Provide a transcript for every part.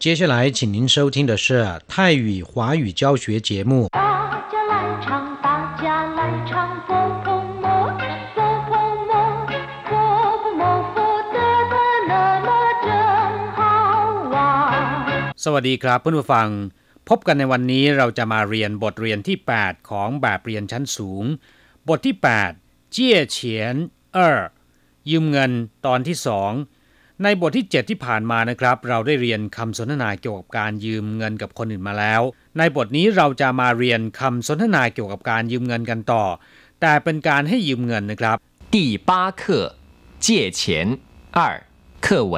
接下来，请您收听的是泰语华语教学节目。大家来唱，大家来唱，佛佛摩，佛佛摩，佛佛摩，佛得得乐乐真好玩。 สวัสดีครับเพื่อนผู้ฟัง พบกันในวันนี้เราจะมาเรียนบทเรียนที่ 8 ของแบบเรียนชั้นสูง บทที่ 8 เจี้ยเฉียนเออยืมเงินตอนที่ 2 ในบทที่ 7 ที่ผ่านมานะครับ เราได้เรียนคำสนทนาเกี่ยวกับการยืมเงินกับคนอื่นมาแล้ว ในบทนี้เราจะมาเรียนคำสนทนาเกี่ยวกับการยืมเงินกันต่อ แต่เป็นการให้ยืมเงินนะครับ 第八课借钱二课文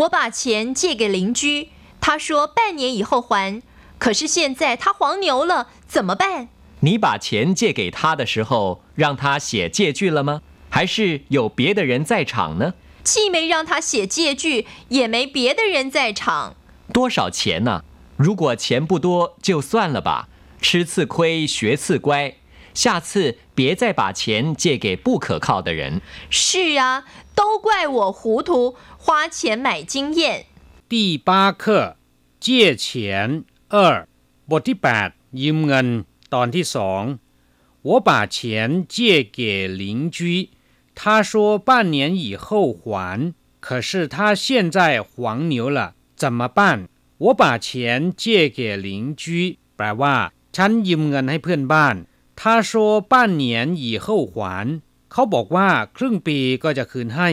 我把钱借给邻居，他说半年以后还，可是现在他黄牛了，怎么办？你把钱借给他的时候，让他写借据了吗？还是有别的人在场呢？ 既没让他写借据，也没别的人在场。多少钱呢？如果钱不多，就算了吧。吃次亏，学次乖。下次别再把钱借给不可靠的人。是啊，都怪我糊涂，花钱买经验。第八课เจี้ยเฉียนเออบทที่ 8 ยืมเงิน ตอนที่สอง我把钱借给邻居 他说半年以后还可是他现在黄牛了怎么办我把钱借给邻居แปลว่า ฉันยืมเงินให้เพื่อนบ้าน他说半年以后还เขาบอกว่า ครึ่งปีก็จะคืนให้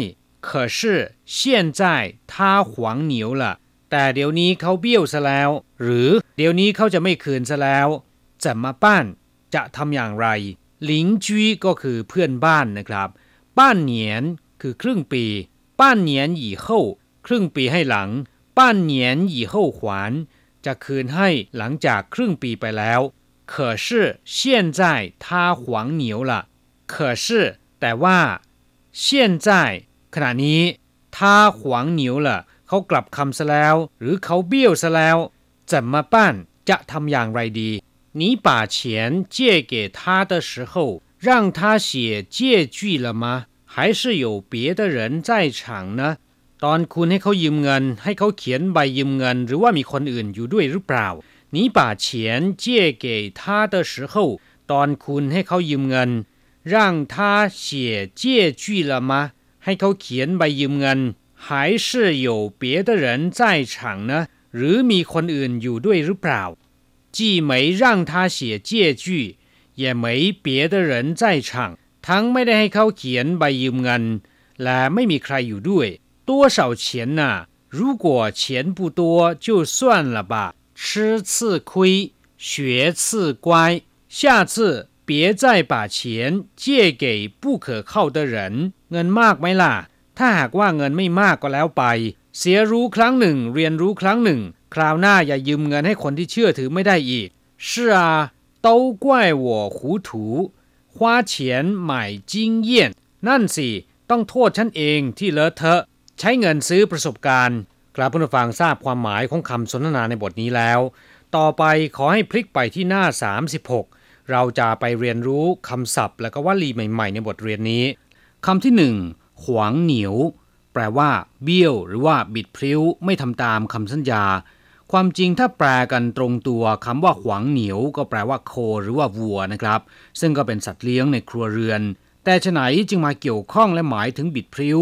可是现在他黄牛了แต่เดี๋ยวนี้เขาเบี้ยวซะแล้ว หรือเดี๋ยวนี้เขาจะไม่คืนซะแล้วจะมาป้านจะทำอย่างไรหลิงจุ้ยก็คือเพื่อนบ้านนะครับ ป้านเหนียนคือครึ่งปี ป้านเหนียนหยี่เฮ้าครึ่งปีให้หลัง ป้านเหนียนหยี่เฮ้าขวานจะคืนให้หลังจากครึ่งปีไปแล้ว可是现在他黄牛了可是แต่ว่า现在ขณะนี้他黄牛了เขากลับคำซะแล้ว หรือเขาเบี้ยวซะแล้วจะมาป้านจะทำอย่างไรดี你把钱借给他的时候让他写借据了吗 还是有别的人在场呢ตอนคุณให้เขายืมเงิน ให้เขาเขียนใบยืมเงิน หรือว่ามีคนอื่นอยู่ด้วยหรือเปล่า你把钱借给他的时候ตอนคุณให้เขายืมเงิน让他写借据了吗ให้เขาเขียนใบยืมเงิน还是有别的人在场呢หรือมีคนอื่นอยู่ด้วยหรือเปล่า既没让他写借据也没别的人在场 ทั้งไม่ได้ให้เขาเขียนใบยืมเงิน และไม่มีใครอยู่ด้วย多少钱呢如果钱不多就算了吧吃次亏学次乖下次别再把钱借给不可靠的人เงินมากไหมล่ะ ถ้าหากว่าเงินไม่มากก็แล้วไป เสียรู้ครั้งหนึ่ง เรียนรู้ครั้งหนึ่ง คราวหน้าอย่ายืมเงินให้คนที่เชื่อถือไม่ได้อีก是啊都怪我糊涂 花钱买经验นั่นสิ ต้องโทษฉันเองที่เลอะเทอะ ใช้เงินซื้อประสบการณ์ กราบผู้ฟังทราบความหมายของคำสนทนาในบทนี้แล้ว ต่อไปขอให้พลิกไปที่หน้า 36 เราจะไปเรียนรู้คำศัพท์ และก็วลีใหม่ ๆ ในบทเรียนนี้คำที่หนึ่งขวางเหนียว แปลว่า เบี้ยว หรือว่าบิดพลิ้ว ไม่ทำตามคำสัญญา ความจริงถ้าแปลกันตรงตัวคำว่าขวางเหนียว ก็แปลว่าโคหรือว่าวัวนะครับ ซึ่งก็เป็นสัตว์เลี้ยงในครัวเรือน แต่ฉไหนจึงมาเกี่ยวข้องและหมายถึงบิดพลิ้ว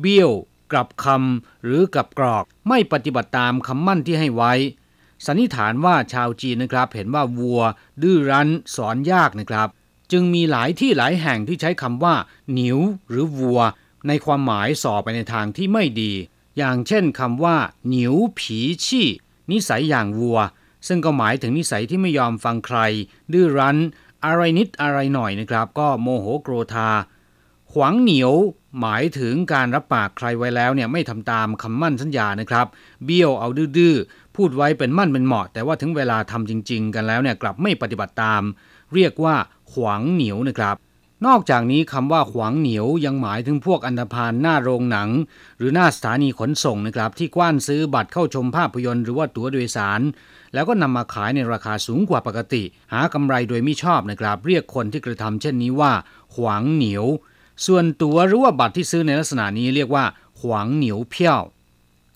เบี้ยว กลับคำหรือกลับกรอก ไม่ปฏิบัติตามคำมั่นที่ให้ไว้ สันนิษฐานว่าชาวจีนนะครับ เห็นว่าวัว ดื้อรั้น สอนยากนะครับ จึงมีหลายที่หลายแห่งที่ใช้คำว่าหนิวหรือวัว ในความหมายส่อไปในทางที่ไม่ดี อย่างเช่นคำว่าหนิวผีชี่ นิสัยอย่างวัว ซึ่งก็หมายถึงนิสัยที่ไม่ยอมฟังใคร ดื้อรั้น อะไรนิดอะไรหน่อยนะครับ ก็โมโหโกรธา ขวางเหนียว หมายถึงการรับปากใครไว้แล้วเนี่ยไม่ทำตามคำมั่นสัญญานะครับ เบี้ยวเอาดื้อพูดไว้เป็นมั่นเป็นเหมาะ แต่ว่าถึงเวลาทำจริง ๆ กันแล้วเนี่ยกลับไม่ปฏิบัติตาม เรียกว่าขวางเหนียวนะครับ นอกจากนี้คำว่าขวางเหนียวยังหมายถึงพวกอันธพาลหน้าโรงหนัง หรือหน้าสถานีขนส่งนะครับ ที่กว้านซื้อบัตรเข้าชมภาพยนตร์หรือว่าตั๋วโดยสาร แล้วก็นำมาขายในราคาสูงกว่าปกติ หากำไรโดยไม่ชอบนะครับ เรียกคนที่กระทำเช่นนี้ว่า ขวางเหนียว ส่วนตั๋วหรือว่าบัตรที่ซื้อในลักษณะนี้เรียกว่า ขวางเหนียวเพี้ยว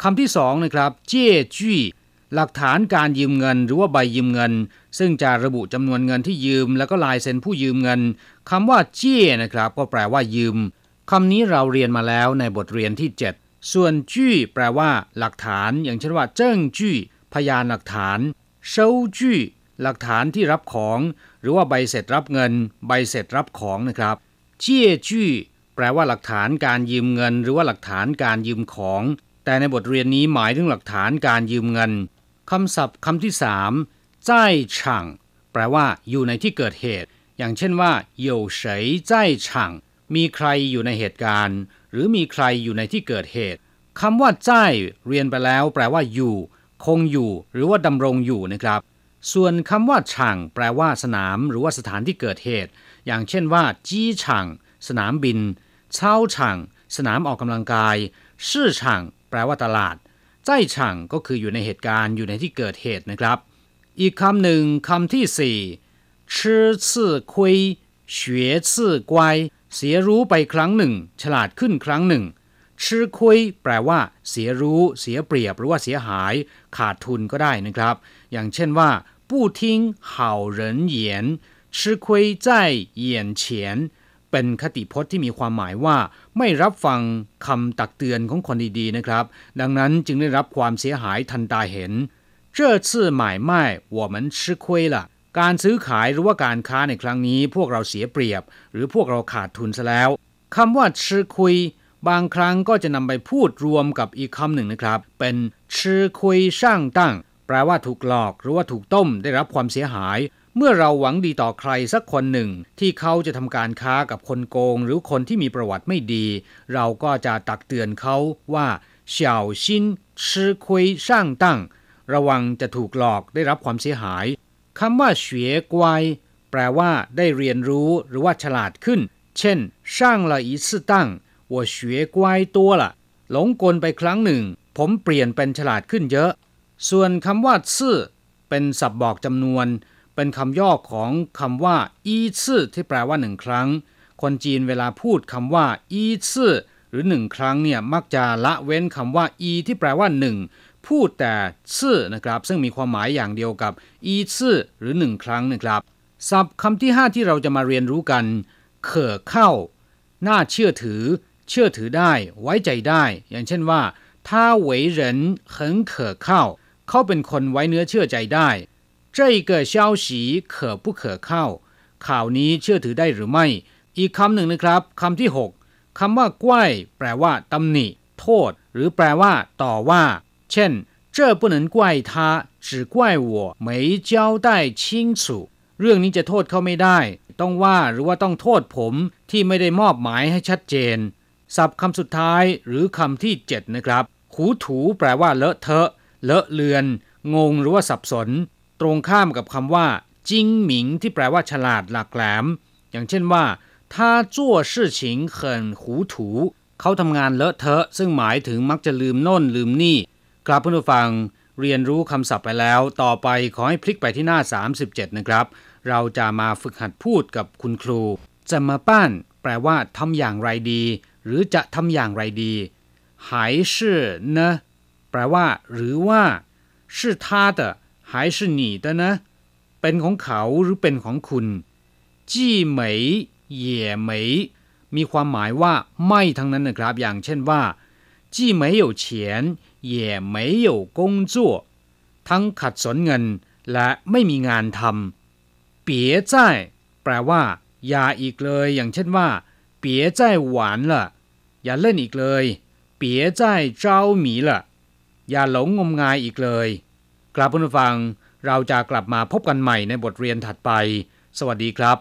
คำที่สองนะครับ เจ้จี้ หลักฐานการยืมเงินหรือว่าใบยืมเงิน ซึ่งจะระบุจำนวนเงินที่ยืม แล้วก็ลายเซ็นผู้ยืมเงินคำว่าเจี้ยนะครับ ก็แปลว่ายืมคำนี้เราเรียนมาแล้วในบทเรียนที่ 7 ส่วนจี้แปลว่า หลักฐาน อย่างเช่นว่า เจิ้งจี้พยานหลักฐานเซาจี้หลักฐานที่รับของ หรือว่าใบเสร็จรับเงิน ใบเสร็จรับของนะครับเจี้ยจี้แปลว่าหลักฐานการยืมเงิน หรือว่าหลักฐานการยืมของ แต่ในบทเรียนนี้หมายถึงหลักฐานการยืมเงิน คำศัพท์คำที่สาม在场แปลว่า อยู่ในที่เกิดเหตุ อย่างเช่นว่า有谁在场มีใครอยู่ในเหตุการณ์ หรือมีใครอยู่ในที่เกิดเหตุคำว่าใจเรียนไปแล้ว แปลว่าอยู่ คงอยู่ หรือว่าดำรงอยู่นะครับ ส่วนคำว่าช่างแปลว่าสนาม หรือว่าสถานที่เกิดเหตุ อย่างเช่นว่าจี้ช่างสนามบินเช่าช่างสนามออกกำลังกายชื่อช่างแปลว่าตลาด ใจช่างก็คืออยู่ในเหตุการณ์อยู่ในที่เกิดเหตุนะครับ อีกคำหนึ่งคำที่สี่ชื่อซื่อคุยเฉวยซื่อกวายเสียรู้ไปครั้งหนึ่ง ฉลาดขึ้นครั้งหนึ่งชื่อคุยแปลว่า เสียรู้ เสียเปรียบหรือว่าเสียหาย ขาดทุนก็ได้นะครับ อย่างเช่นว่าผู้ทิ้ง好人言吃亏在眼前 เป็นคติพจน์ที่มีความหมายว่า ไม่รับฟังคำตักเตือนของคนดีๆนะครับ ดังนั้นจึงได้รับความเสียหายทันตาเห็น这次买卖我们吃亏了การซื้อขายหรือว่าการค้าในครั้งนี้ พวกเราเสียเปรียบ หรือพวกเราขาดทุนซะแล้วคำว่าชื่อคุย บางครั้งก็จะนำไปพูดรวมกับอีกคำหนึ่งนะครับ เป็นชื่อคุยช่างตั้ง แปลว่าถูกหลอก หรือว่าถูกต้มได้รับความเสียหาย เมื่อเราหวังดีต่อใครสักคนหนึ่ง ที่เขาจะทำการค้ากับคนโกง หรือคนที่มีประวัติไม่ดี เราก็จะตักเตือนเขาว่าเฉียวชินชื่อคุยสร้างตั้ง ระวังจะถูกหลอกได้รับความเสียหายคำว่าเฉียกวยแปลว่าได้เรียนรู้หรือว่าฉลาดขึ้น เช่นสร้างละอีสตั้งว่าเฉียกวยตัวละหลงกลไปครั้งหนึ่ง ผมเปลี่ยนเป็นฉลาดขึ้นเยอะ ส่วนคำว่าซื่อเป็นสับบอกจำนวน เป็นคำย่อของคำว่าอีซื่อที่แปลว่าหนึ่งครั้ง คนจีนเวลาพูดคำว่าอีซื่อหรือหนึ่งครั้งเนี่ยมักจะละเว้นคำว่าอีที่แปลว่าหนึ่งพูดแต่ซื่อนะครับ ซึ่งมีความหมายอย่างเดียวกับ อีซื่อหรือหนึ่งครั้งนะครับ ศัพท์คำที่ 5 ที่เราจะมาเรียนรู้กัน เข่อเข้า น่าเชื่อถือ เชื่อถือได้ ไว้ใจได้ อย่างเช่นว่าถ้า为人很可靠เขาเป็นคนไว้เนื้อเชื่อใจได้ 这个消息可不可靠ข่าวนี้เชื่อถือได้หรือไม่ อีกคำหนึ่งนะครับคำที่ 6คำว่าก้วยแปลว่าตำหนิ โทษ หรือแปลว่า ต่อว่าเช่น这不能怪他只怪我没交代清楚เรื่องนี้จะโทษเขาไม่ได้ ต้องว่าหรือว่าต้องโทษผมที่ไม่ได้มอบหมายให้ชัดเจน ศัพท์คำสุดท้ายหรือคำที่ 7 นะครับ ขูถูแปลว่าเลอะเทอะ เลอะเลือน งงหรือว่าสับสน ตรงข้ามกับคำว่าจิงหมิงที่แปลว่าฉลาดหลักแหลม อย่างเช่นว่า他做事情很糊涂เขาทำงานเลอะเทอะ ซึ่งหมายถึงมักจะลืมโน่นลืมนี่กลับเพื่อนฟังเรียนรู้คำศัพท์ไปแล้ว ต่อไปขอให้พลิกไปที่หน้า 37 นะครับ เราจะมาฝึกหัดพูดกับคุณครู จะมาป้านแปลว่าทำอย่างไรดี หรือจะทำอย่างไรดี还是呢แปลว่า หรือว่า是他的 还是你的呢เป็นของเขาหรือเป็นของคุณจีเหมยเหย่เหมยมีความหมายว่า ไม่ทั้งนั้นนะครับ อย่างเช่นว่า既没有钱也没有工作ทั้งขัดสนเงิน และไม่มีงานทำเปียใจแปลว่า อย่าอีกเลย อย่างเช่นว่าเปียใจหวานละอย่าเล่นอีกเลยเปียใจเจ้าหมีละอย่าหลงงมงายอีกเลย กลับผู้ฟังเราจะกลับมาพบกันใหม่ในบทเรียนถัดไป สวัสดีครับ